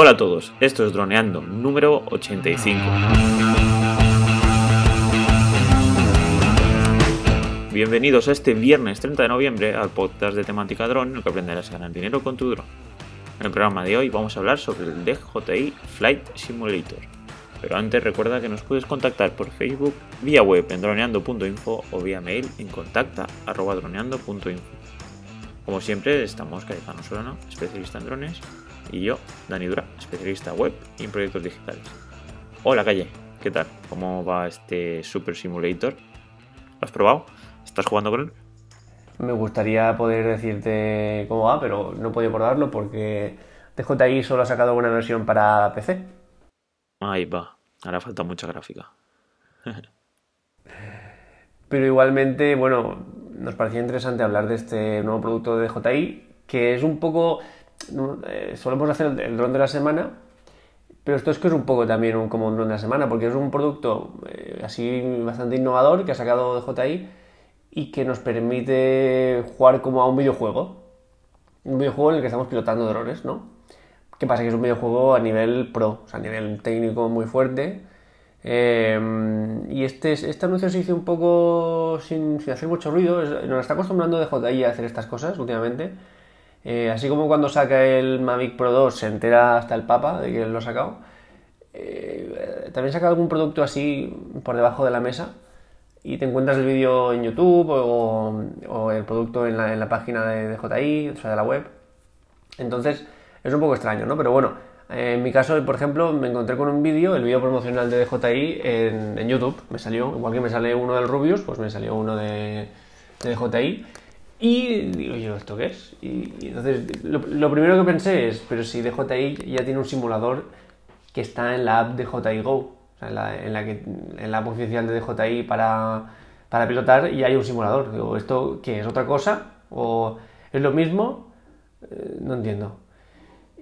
Hola a todos, esto es Droneando, número 85. Bienvenidos a este viernes 30 de noviembre al podcast de temática drone, en el que aprenderás a ganar dinero con tu drone. En el programa de hoy vamos a hablar sobre el DJI Flight Simulator. Pero antes recuerda que nos puedes contactar por Facebook, vía web en droneando.info o vía mail en contacta.droneando.info. Como siempre, estamos Cayetano Solano, especialista en drones, y yo, Dani Dura, especialista web y en proyectos digitales. Hola Calle, ¿qué tal? ¿Cómo va este Super Simulator? ¿Lo has probado? ¿Estás jugando con él? Me gustaría poder decirte cómo va, pero no podido probarlo porque DJI solo ha sacado una versión para PC. Ahí va, ahora falta mucha gráfica. pero igualmente, bueno, nos parecía interesante hablar de este nuevo producto de DJI, que es un poco... Eh, solemos hacer el, dron de la semana, pero esto es que es un poco también un, como un dron de la semana, porque es un producto eh, así bastante innovador que ha sacado DJI y que nos permite jugar como a un videojuego. Un videojuego en el que estamos pilotando drones, ¿no? ¿Qué pasa? Que es un videojuego a nivel pro, o sea, a nivel técnico muy fuerte. Em, y este, este anuncio se hizo un poco sin, hacer mucho ruido. Nos está acostumbrando DJI a hacer estas cosas últimamente. Eh, así como cuando saca el Mavic Pro 2 se entera hasta el Papa de que lo ha sacado. Eh, también saca algún producto así por debajo de la mesa y te encuentras el vídeo en YouTube o, el producto en la, en la, página de DJI, o sea, de la web. Entonces es un poco extraño, ¿no? Pero bueno, en mi caso, por ejemplo, me encontré con un vídeo, el vídeo promocional de DJI en, en, YouTube. Me salió, igual que me sale uno del Rubius, pues me salió uno de, de DJI. Y digo yo, ¿esto qué es? Y, entonces lo, primero que pensé es, pero si DJI ya tiene un simulador que está en la app de DJI Go, o sea, en, la, en, la que, en la app oficial de DJI para, pilotar y hay un simulador. Digo, ¿esto qué es? ¿Otra cosa? ¿O es lo mismo? Eh, no entiendo.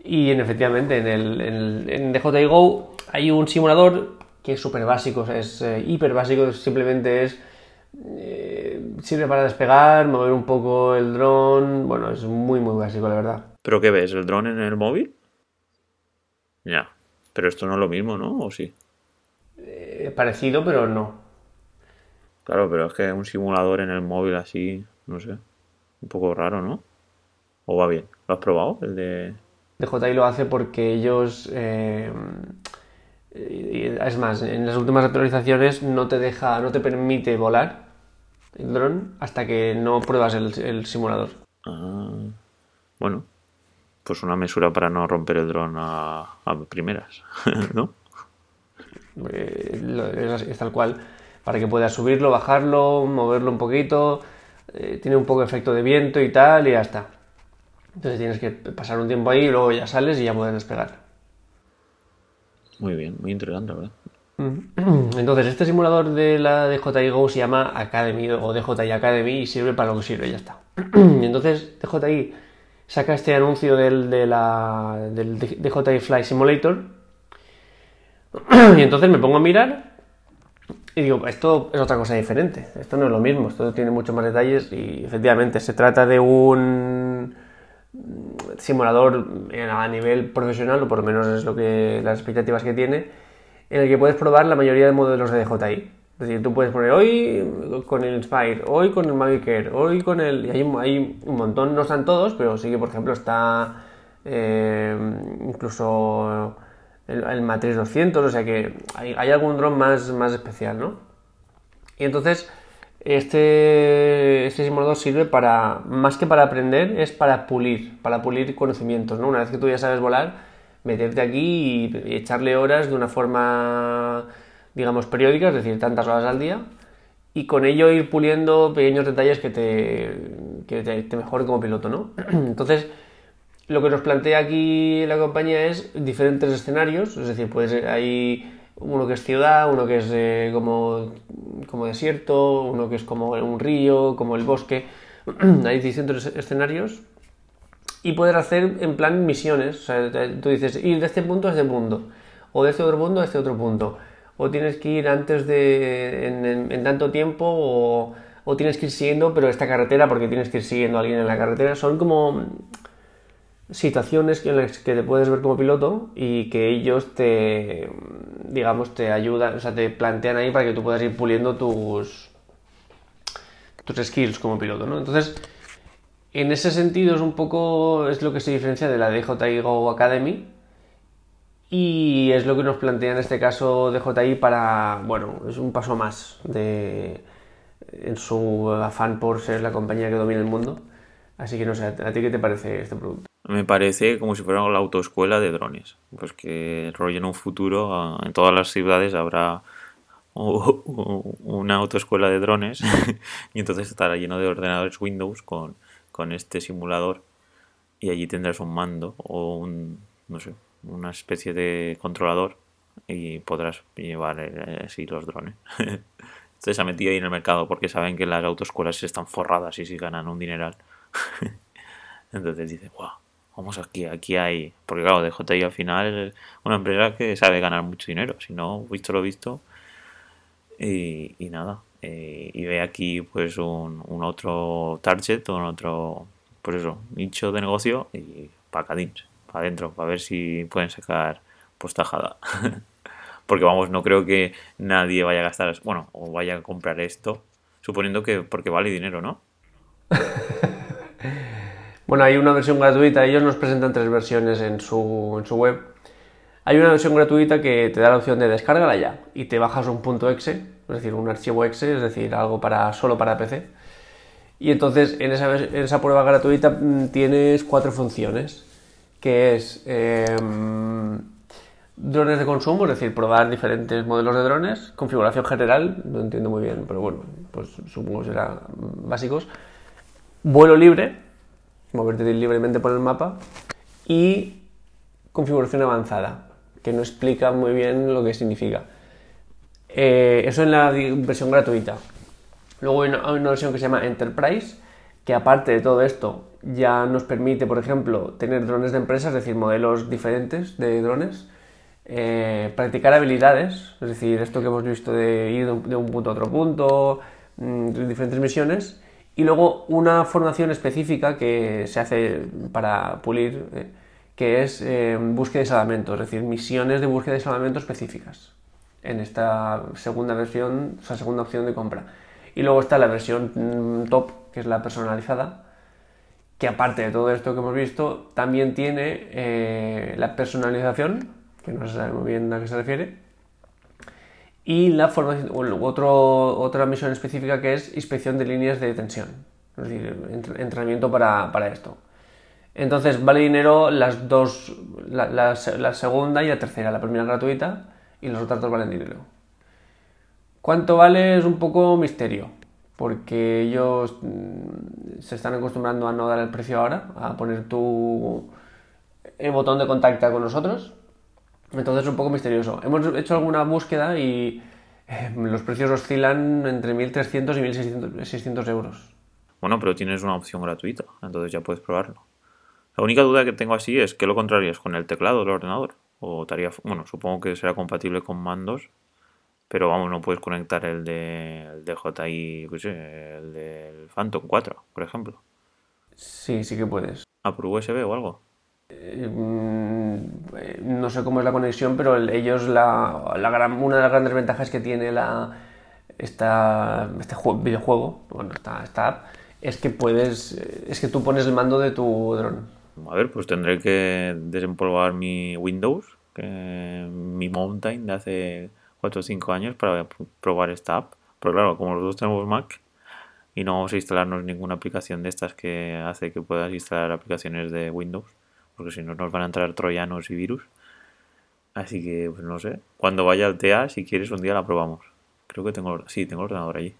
Y en, efectivamente, en, el, en, DJI Go hay un simulador que es súper básico, es eh, hiper básico, simplemente es... Eh, sirve para despegar, mover un poco el dron, bueno, es muy muy básico la verdad. ¿Pero qué ves? ¿El dron en el móvil? Ya, pero esto no es lo mismo, ¿no? ¿O sí? Eh, parecido, pero no. Claro, pero es que un simulador en el móvil así, no sé, un poco raro, ¿no? ¿O va bien? ¿Lo has probado? El de... DJI lo hace porque ellos... Eh, es más, en las últimas actualizaciones no te deja, no te permite volar el dron hasta que no pruebas el, simulador. Ah, bueno, pues una mesura para no romper el dron a, primeras, ¿no? Eh, es, tal cual, para que puedas subirlo, bajarlo, moverlo un poquito, eh, tiene un poco de efecto de viento y tal, y ya está. Entonces tienes que pasar un tiempo ahí y luego ya sales y ya puedes despegar. Muy bien, muy interesante, ¿verdad? Entonces, este simulador de la DJI Go se llama Academy o DJI Academy y sirve para lo que sirve, ya está. Entonces, DJI saca este anuncio del, del DJI Fly Simulator y entonces me pongo a mirar y digo, esto es otra cosa diferente, esto no es lo mismo, esto tiene muchos más detalles y efectivamente se trata de un simulador a nivel profesional, o por lo menos es lo que las expectativas que tiene, en el que puedes probar la mayoría de modelos de DJI. Es decir, tú puedes poner hoy con el Inspire, hoy con el Mavic hoy con el... Y hay, hay un montón, no están todos, pero sí que, por ejemplo, está eh, incluso el, Matrix 200, o sea que hay, hay algún dron más, más especial, ¿no? Y entonces este, este simulador sirve para, más que para aprender, es para pulir, para pulir conocimientos, ¿no? Una vez que tú ya sabes volar, meterte aquí y, echarle horas de una forma, digamos, periódica, es decir, tantas horas al día, y con ello ir puliendo pequeños detalles que te, que te, mejoren como piloto, ¿no? Entonces, lo que nos plantea aquí la compañía es diferentes escenarios, es decir, pues hay uno que es ciudad, uno que es eh, como, como desierto, uno que es como un río, como el bosque. Hay distintos escenarios y poder hacer en plan misiones. O sea, tú dices ir de este punto a este punto, o de este otro punto a este otro punto, o tienes que ir antes de en, tanto tiempo, o, o, tienes que ir siguiendo, pero esta carretera porque tienes que ir siguiendo a alguien en la carretera. Son como situaciones en las que te puedes ver como piloto y que ellos te, digamos, te ayudan, o sea, te plantean ahí para que tú puedas ir puliendo tus, tus skills como piloto, ¿no? Entonces, en ese sentido es un poco, es lo que se diferencia de la DJI Go Academy y es lo que nos plantea en este caso DJI para, bueno, es un paso más de, en su afán por ser la compañía que domina el mundo. Así que no sé, ¿a ti qué te parece este producto? Me parece como si fuera la autoescuela de drones. Pues que rollo en un futuro en todas las ciudades habrá una autoescuela de drones y entonces estará lleno de ordenadores Windows con, con este simulador y allí tendrás un mando o un, no sé, una especie de controlador y podrás llevar eh, así los drones. Entonces se ha metido ahí en el mercado porque saben que las autoescuelas están forradas y si ganan un dineral. Entonces dice, wow, vamos aquí, aquí hay. Porque claro, DJI al final es una empresa que sabe ganar mucho dinero. Si no, visto lo visto. Y, nada. Eh, y ve aquí pues un, otro target, un otro, pues eso, nicho de negocio y pacadins, para adentro, para ver si pueden sacar pues tajada. porque vamos, no creo que nadie vaya a gastar, bueno, o vaya a comprar esto, suponiendo que porque vale dinero, ¿no? Bueno, hay una versión gratuita, ellos nos presentan tres versiones en su, web. Hay una versión gratuita que te da la opción de descárgala ya y te bajas un punto .exe, es decir, un archivo exe, es decir, algo para solo para PC. Y entonces en esa, prueba gratuita mm, tienes cuatro funciones, que es em, drones de consumo, es decir, probar diferentes modelos de drones, configuración general, no entiendo muy bien, pero bueno, pues supongo que serán básicos, vuelo libre, moverte libremente por el mapa, y configuración avanzada, que no explica muy bien lo que significa. Eh, eso en la versión gratuita. Luego hay una, versión que se llama Enterprise, que aparte de todo esto ya nos permite, por ejemplo, tener drones de empresas, es decir, modelos diferentes de drones, eh, practicar habilidades, es decir, esto que hemos visto de ir de un, punto a otro punto, mm, diferentes misiones, y luego una formación específica que se hace para pulir, eh, que es eh, búsqueda de salvamento, es decir, misiones de búsqueda de salvamento específicas en esta segunda versión, o segunda opción de compra. Y luego está la versión mm, top, que es la personalizada, que aparte de todo esto que hemos visto, también tiene eh, la personalización, que no se sabe muy bien a qué se refiere, y la formación, otro, otra misión específica que es inspección de líneas de tensión, es decir, entrenamiento para, esto. Entonces vale dinero las dos, la, segunda y la tercera, la primera gratuita y los dos valen dinero. ¿Cuánto vale? Es un poco misterio, porque ellos mm, se están acostumbrando a no dar el precio ahora, a poner tu el botón de contacto con nosotros entonces es un poco misterioso. Hemos hecho alguna búsqueda y eh, los precios oscilan entre 1.300 y 1.600 euros. Bueno, pero tienes una opción gratuita, entonces ya puedes probarlo. La única duda que tengo así es que lo contrarías con el teclado del ordenador. O estaría, bueno, supongo que será compatible con mandos, pero vamos, no puedes conectar el de, el DJI, pues, el del Phantom 4, por ejemplo. Sí, sí que puedes. ¿A por USB o algo? Eh, no sé cómo es la conexión, pero ellos, la, gran, una de las grandes ventajas que tiene la, esta, este videojuego, bueno, esta, esta, app, es que puedes, es que tú pones el mando de tu dron. A ver, pues tendré que desempolvar mi Windows, mi Mountain de hace 4 o 5 años para probar esta app. Pero claro, como los dos tenemos Mac y no vamos a instalarnos ninguna aplicación de estas que hace que puedas instalar aplicaciones de Windows, porque si no nos van a entrar troyanos y virus. Así que, pues no sé. Cuando vaya al TEA, si quieres, un día la probamos. Creo que tengo, sí, tengo el ordenador allí.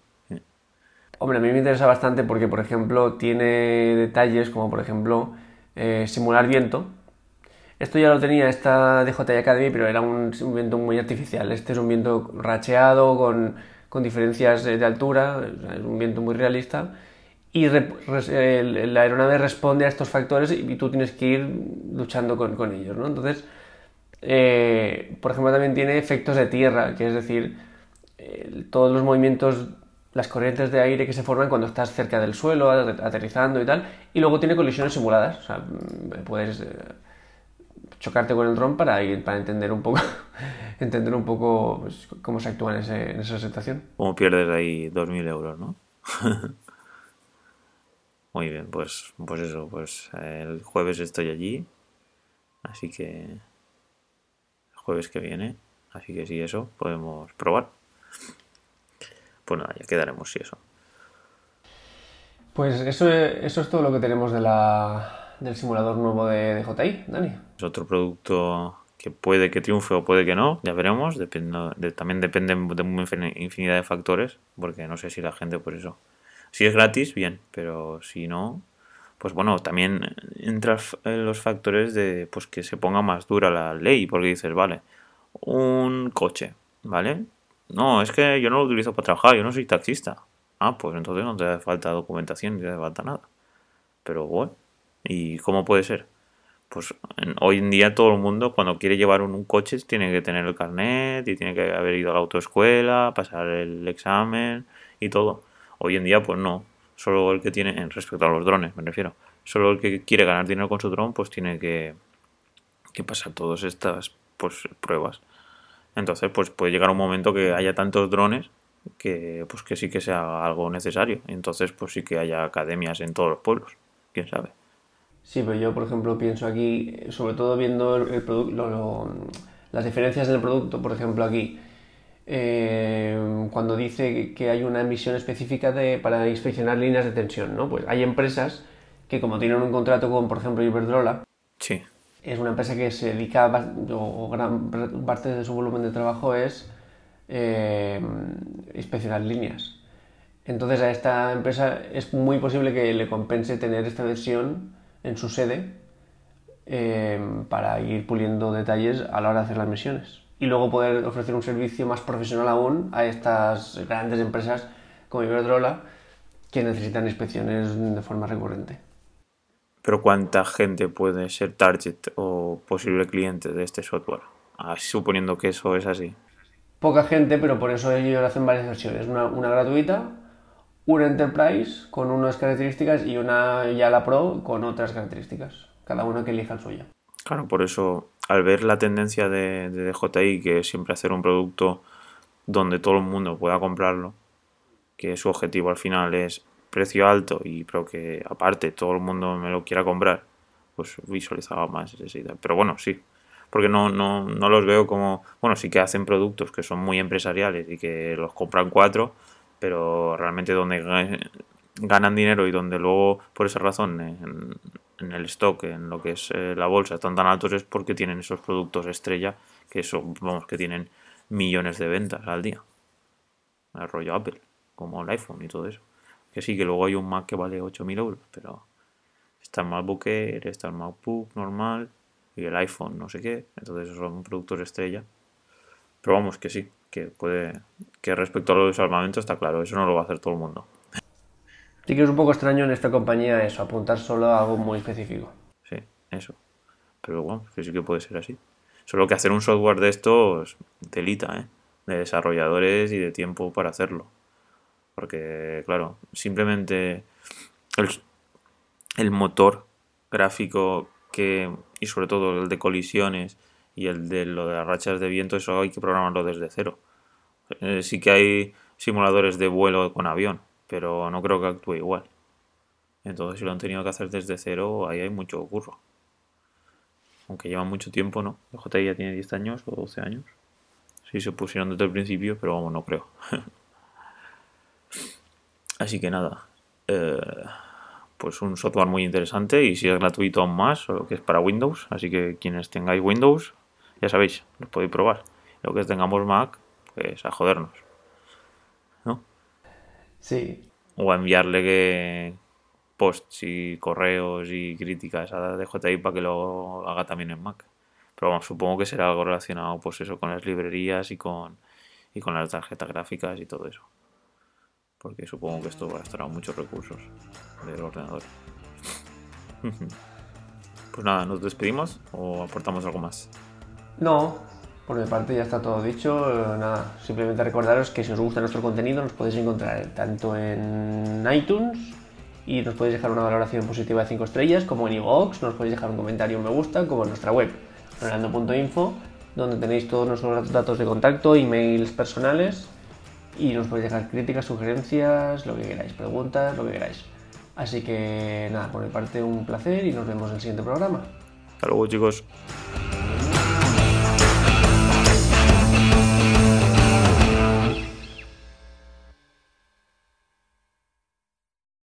Hombre, a mí me interesa bastante porque, por ejemplo, tiene detalles como, por ejemplo, eh, simular viento. Esto ya lo tenía esta DJI Academy, pero era un, viento muy artificial. Este es un viento racheado, con, con diferencias de altura, es un viento muy realista y la aeronave responde a estos factores y, tú tienes que ir luchando con, con ellos, ¿no? Entonces, eh, por ejemplo, también tiene efectos de tierra, que es decir, todos los movimientos las corrientes de aire que se forman cuando estás cerca del suelo, aterrizando y tal, y luego tiene colisiones simuladas, o sea, mm, puedes eh, chocarte con el dron para para entender un poco, entender un poco pues, cómo se actúa en, en esa situación. Como pierdes ahí 2.000 euros, ¿no? Muy bien, pues, pues eso, pues el jueves estoy allí, así que el jueves que viene, así que sí, eso podemos probar. Pues nada, ya quedaremos si eso. Pues eso, eso es todo lo que tenemos de la, del simulador nuevo de, de JI, Dani. Es otro producto que puede que triunfe o puede que no, ya veremos, depende, también depende de una infinidad de factores, porque no sé si la gente por eso si es gratis, bien, pero si no, pues bueno, también entra en los factores de pues que se ponga más dura la ley, porque dices, vale, un coche, ¿vale? No, es que yo no lo utilizo para trabajar, yo no soy taxista. Ah, pues entonces no te hace falta documentación, ni te hace falta nada. Pero bueno, ¿y cómo puede ser? Pues hoy en día todo el mundo cuando quiere llevar un, un, coche tiene que tener el carnet y tiene que haber ido a la autoescuela, pasar el examen y todo. Hoy en día, pues no. Solo el que tiene, en respecto a los drones, me refiero. Solo el que quiere ganar dinero con su dron, pues tiene que, que pasar todas estas pues, pruebas. Entonces, pues puede llegar un momento que haya tantos drones que pues que sí que sea algo necesario. Entonces, pues sí que haya academias en todos los pueblos. ¿Quién sabe? Sí, pero yo, por ejemplo, pienso aquí, sobre todo viendo el, producto, las diferencias del producto, por ejemplo, aquí, eh, cuando dice que hay una emisión específica de, para inspeccionar líneas de tensión, ¿no? Pues hay empresas que como tienen un contrato con, por ejemplo, Iberdrola, sí. Es una empresa que se dedica, o gran parte de su volumen de trabajo es eh, inspeccionar líneas. Entonces a esta empresa es muy posible que le compense tener esta versión en su sede eh, para ir puliendo detalles a la hora de hacer las misiones y luego poder ofrecer un servicio más profesional aún a estas grandes empresas como Iberdrola que necesitan inspecciones de forma recurrente. Pero ¿cuánta gente puede ser target o posible cliente de este software? Ah, suponiendo que eso es así. Poca gente, pero por eso ellos hacen varias versiones. Una, una gratuita, una Enterprise con unas características y una ya la Pro con otras características. Cada una que elija el suyo. Claro, por eso al ver la tendencia de, de DJI, que es siempre hacer un producto donde todo el mundo pueda comprarlo, que su objetivo al final es precio alto y pero que aparte todo el mundo me lo quiera comprar, pues visualizaba más esa idea. Pero bueno, sí, porque no, no, no los veo como, bueno, sí que hacen productos que son muy empresariales y que los compran cuatro, pero realmente donde ganan dinero y donde luego por esa razón en, el stock, en lo que es eh, la bolsa, están tan altos es porque tienen esos productos estrella que son, vamos, que tienen millones de ventas al día. El rollo Apple, como el iPhone y todo eso. Que sí, que luego hay un Mac que vale 8.000 euros, pero está el MacBook Air, está el MacBook normal y el iPhone no sé qué. Entonces son productos estrella. Pero vamos, que sí, que puede, que respecto a los armamentos está claro, eso no lo va a hacer todo el mundo. Sí que es un poco extraño en esta compañía eso, apuntar solo a algo muy específico. Sí, eso. Pero bueno, que sí que puede ser así. Solo que hacer un software de estos, delita, ¿eh? De desarrolladores y de tiempo para hacerlo. Porque, claro, simplemente el, motor gráfico que, y sobre todo el de colisiones y el de lo de las rachas de viento, eso hay que programarlo desde cero. Eh, sí que hay simuladores de vuelo con avión, pero no creo que actúe igual. Entonces, si lo han tenido que hacer desde cero, ahí hay mucho curro. Aunque lleva mucho tiempo, ¿no? El JI ya tiene 10 años o 12 años. Sí, se pusieron desde el principio, pero vamos, no creo. Así que nada. Eh, pues un software muy interesante y si es gratuito aún más, solo que es para Windows. Así que quienes tengáis Windows, ya sabéis, lo podéis probar. Lo que tengamos Mac, pues a jodernos. Sí. O a enviarle que posts y correos y críticas a DJI para que lo haga también en Mac. Pero vamos, supongo que será algo relacionado pues eso con las librerías y con y con las tarjetas gráficas y todo eso. Porque supongo que esto a muchos recursos del ordenador. pues nada, ¿nos despedimos o aportamos algo más? No, Por mi parte ya está todo dicho. Eh, nada, simplemente recordaros que si os gusta nuestro contenido nos podéis encontrar tanto en iTunes y nos podéis dejar una valoración positiva de 5 estrellas, como en iVoox, nos podéis dejar un comentario, un me gusta, como en nuestra web, ronaldo.info, donde tenéis todos nuestros datos de contacto, emails personales y nos podéis dejar críticas, sugerencias, lo que queráis, preguntas, lo que queráis. Así que nada, por mi parte un placer y nos vemos en el siguiente programa. Hasta luego chicos.